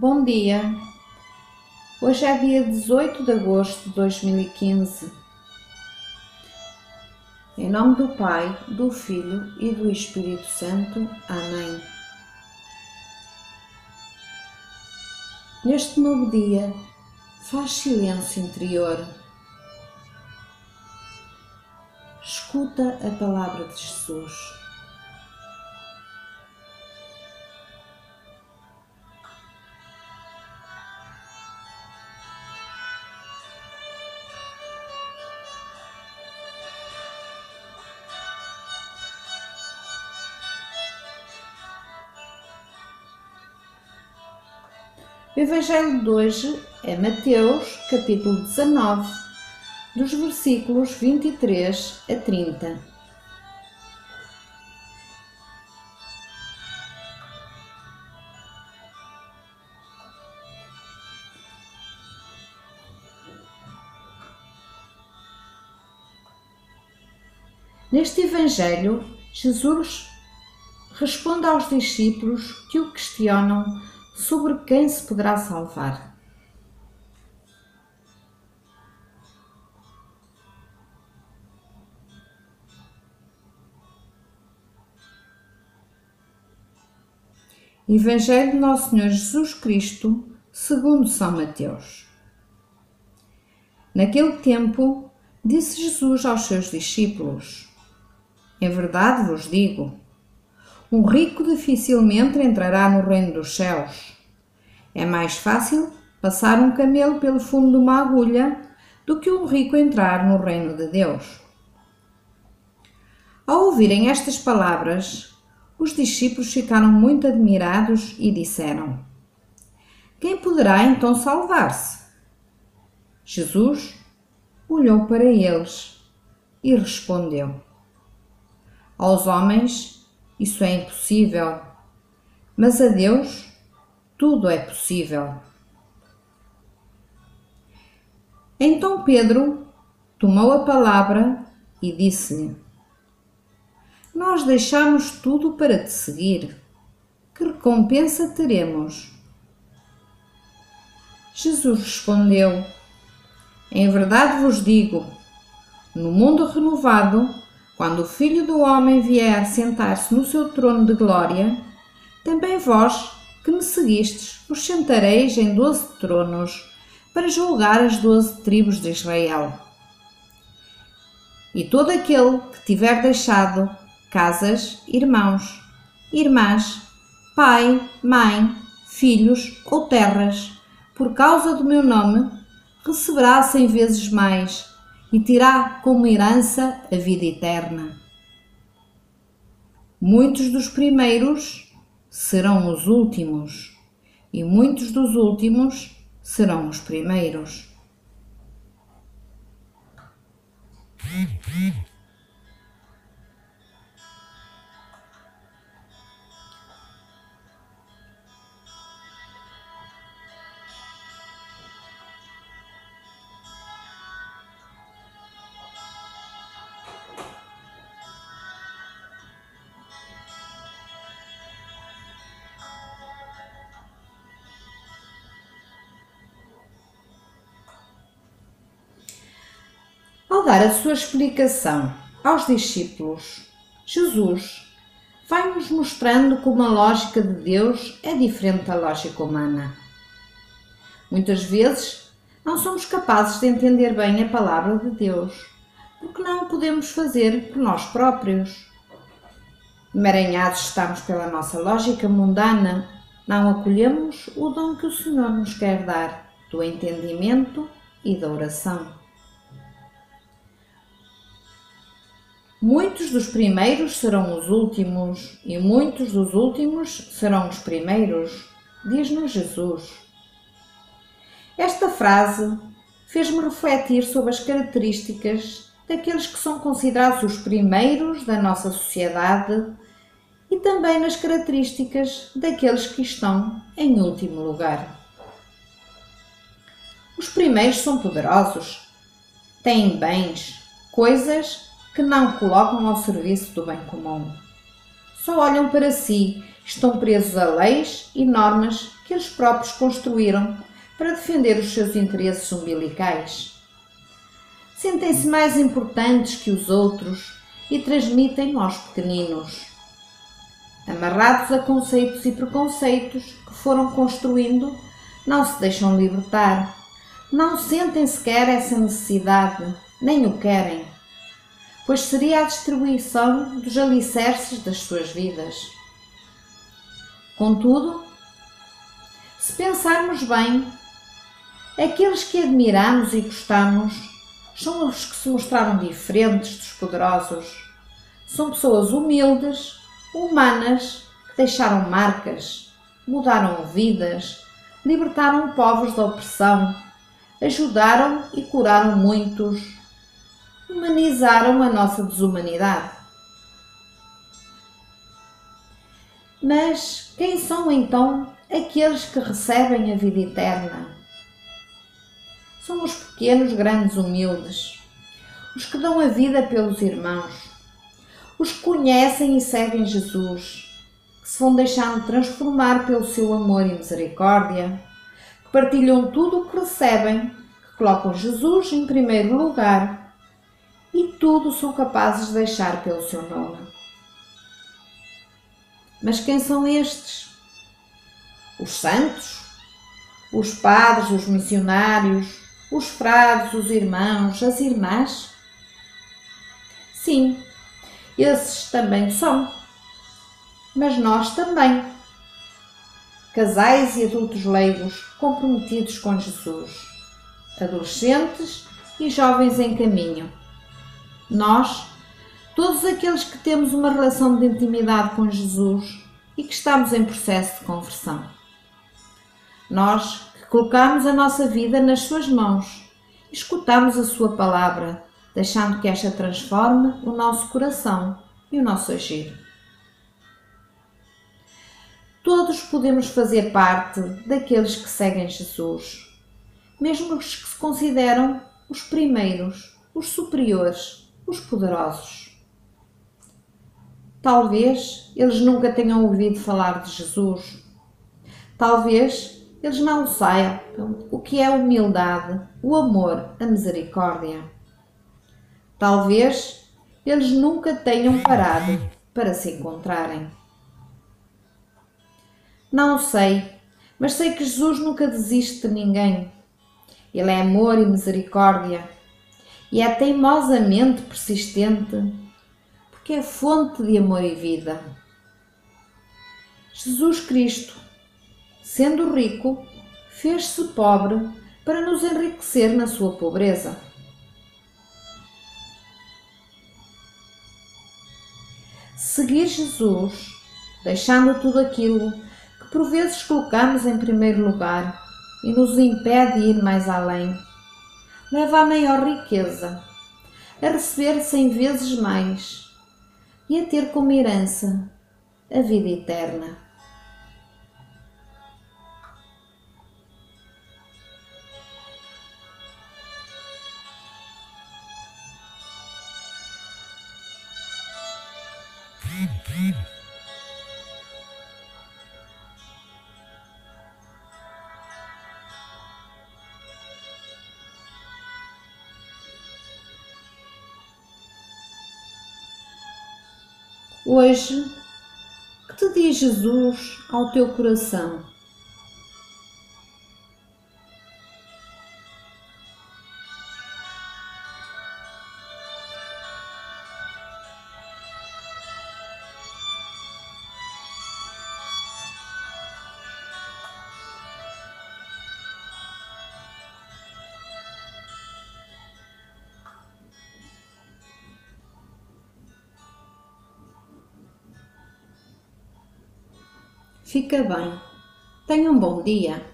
Bom dia. Hoje é dia 18 de agosto de 2015. Em nome do Pai, do Filho e do Espírito Santo. Amém. Neste novo dia, faz silêncio interior. Escuta a palavra de Jesus. O Evangelho de hoje é Mateus, capítulo 19, dos versículos 23 a 30. Neste Evangelho, Jesus responde aos discípulos que o questionam sobre quem se poderá salvar. Evangelho de Nosso Senhor Jesus Cristo, segundo São Mateus. Naquele tempo, disse Jesus aos seus discípulos: Em verdade vos digo, um rico dificilmente entrará no reino dos céus. É mais fácil passar um camelo pelo fundo de uma agulha do que um rico entrar no reino de Deus. Ao ouvirem estas palavras, os discípulos ficaram muito admirados e disseram: Quem poderá então salvar-se? Jesus olhou para eles e respondeu: Aos homens isso é impossível, mas a Deus tudo é possível. Então Pedro tomou a palavra e disse-lhe: nós deixamos tudo para te seguir. Que recompensa teremos? Jesus respondeu: Em verdade vos digo, no mundo renovado, quando o Filho do Homem vier sentar-se no seu trono de glória, também vós, que me seguistes, vos sentareis em doze tronos para julgar as doze tribos de Israel. E todo aquele que tiver deixado casas, irmãos, irmãs, pai, mãe, filhos ou terras, por causa do meu nome, receberá cem vezes mais e terá como herança a vida eterna. Muitos dos primeiros serão os últimos, e muitos dos últimos serão os primeiros. Ao dar a sua explicação aos discípulos, Jesus vai-nos mostrando como a lógica de Deus é diferente da lógica humana. Muitas vezes não somos capazes de entender bem a palavra de Deus, porque não o podemos fazer por nós próprios. Emaranhados estamos pela nossa lógica mundana, não acolhemos o dom que o Senhor nos quer dar do entendimento e da oração. Muitos dos primeiros serão os últimos, e muitos dos últimos serão os primeiros, diz-nos Jesus. Esta frase fez-me refletir sobre as características daqueles que são considerados os primeiros da nossa sociedade e também nas características daqueles que estão em último lugar. Os primeiros são poderosos, têm bens, coisas que não colocam ao serviço do bem comum. Só olham para si Estão presos a leis e normas que eles próprios construíram para defender os seus interesses umbilicais. Sentem-se mais importantes que os outros e transmitem aos pequeninos. Amarrados a conceitos e preconceitos que foram construindo, não se deixam libertar, não sentem sequer essa necessidade, nem o querem, pois seria a distribuição dos alicerces das suas vidas. Contudo, se pensarmos bem, aqueles que admiramos e gostamos são os que se mostraram diferentes dos poderosos. São pessoas humildes, humanas, que deixaram marcas, mudaram vidas, libertaram povos da opressão, ajudaram e curaram muitos, humanizaram a nossa desumanidade. Mas quem são então aqueles que recebem a vida eterna? São os pequenos, grandes, humildes, os que dão a vida pelos irmãos, os que conhecem e seguem Jesus, que se vão deixando transformar pelo seu amor e misericórdia, que partilham tudo o que recebem, que colocam Jesus em primeiro lugar e tudo são capazes de deixar pelo seu nome. Mas quem são estes? Os santos? Os padres, os missionários, os frades, os irmãos, as irmãs? Sim, esses também são. Mas nós também. Casais e adultos leigos comprometidos com Jesus. Adolescentes e jovens em caminho. Nós, todos aqueles que temos uma relação de intimidade com Jesus e que estamos em processo de conversão. Nós que colocamos a nossa vida nas Suas mãos, escutamos a Sua palavra, deixando que esta transforme o nosso coração e o nosso agir. Todos podemos fazer parte daqueles que seguem Jesus, mesmo os que se consideram os primeiros, os superiores, os poderosos. Talvez eles nunca tenham ouvido falar de Jesus. Talvez eles não saibam o que é a humildade, o amor, a misericórdia. Talvez eles nunca tenham parado para se encontrarem. Não sei, mas sei que Jesus nunca desiste de ninguém. Ele é amor e misericórdia e é teimosamente persistente porque é fonte de amor e vida. Jesus Cristo, sendo rico, fez-se pobre para nos enriquecer na sua pobreza. Seguir Jesus, deixando tudo aquilo que por vezes colocamos em primeiro lugar e nos impede de ir mais além, leva a maior riqueza, a receber cem vezes mais e a ter como herança a vida eterna. Hoje, que te diz Jesus ao teu coração? Fica bem. Tenha um bom dia.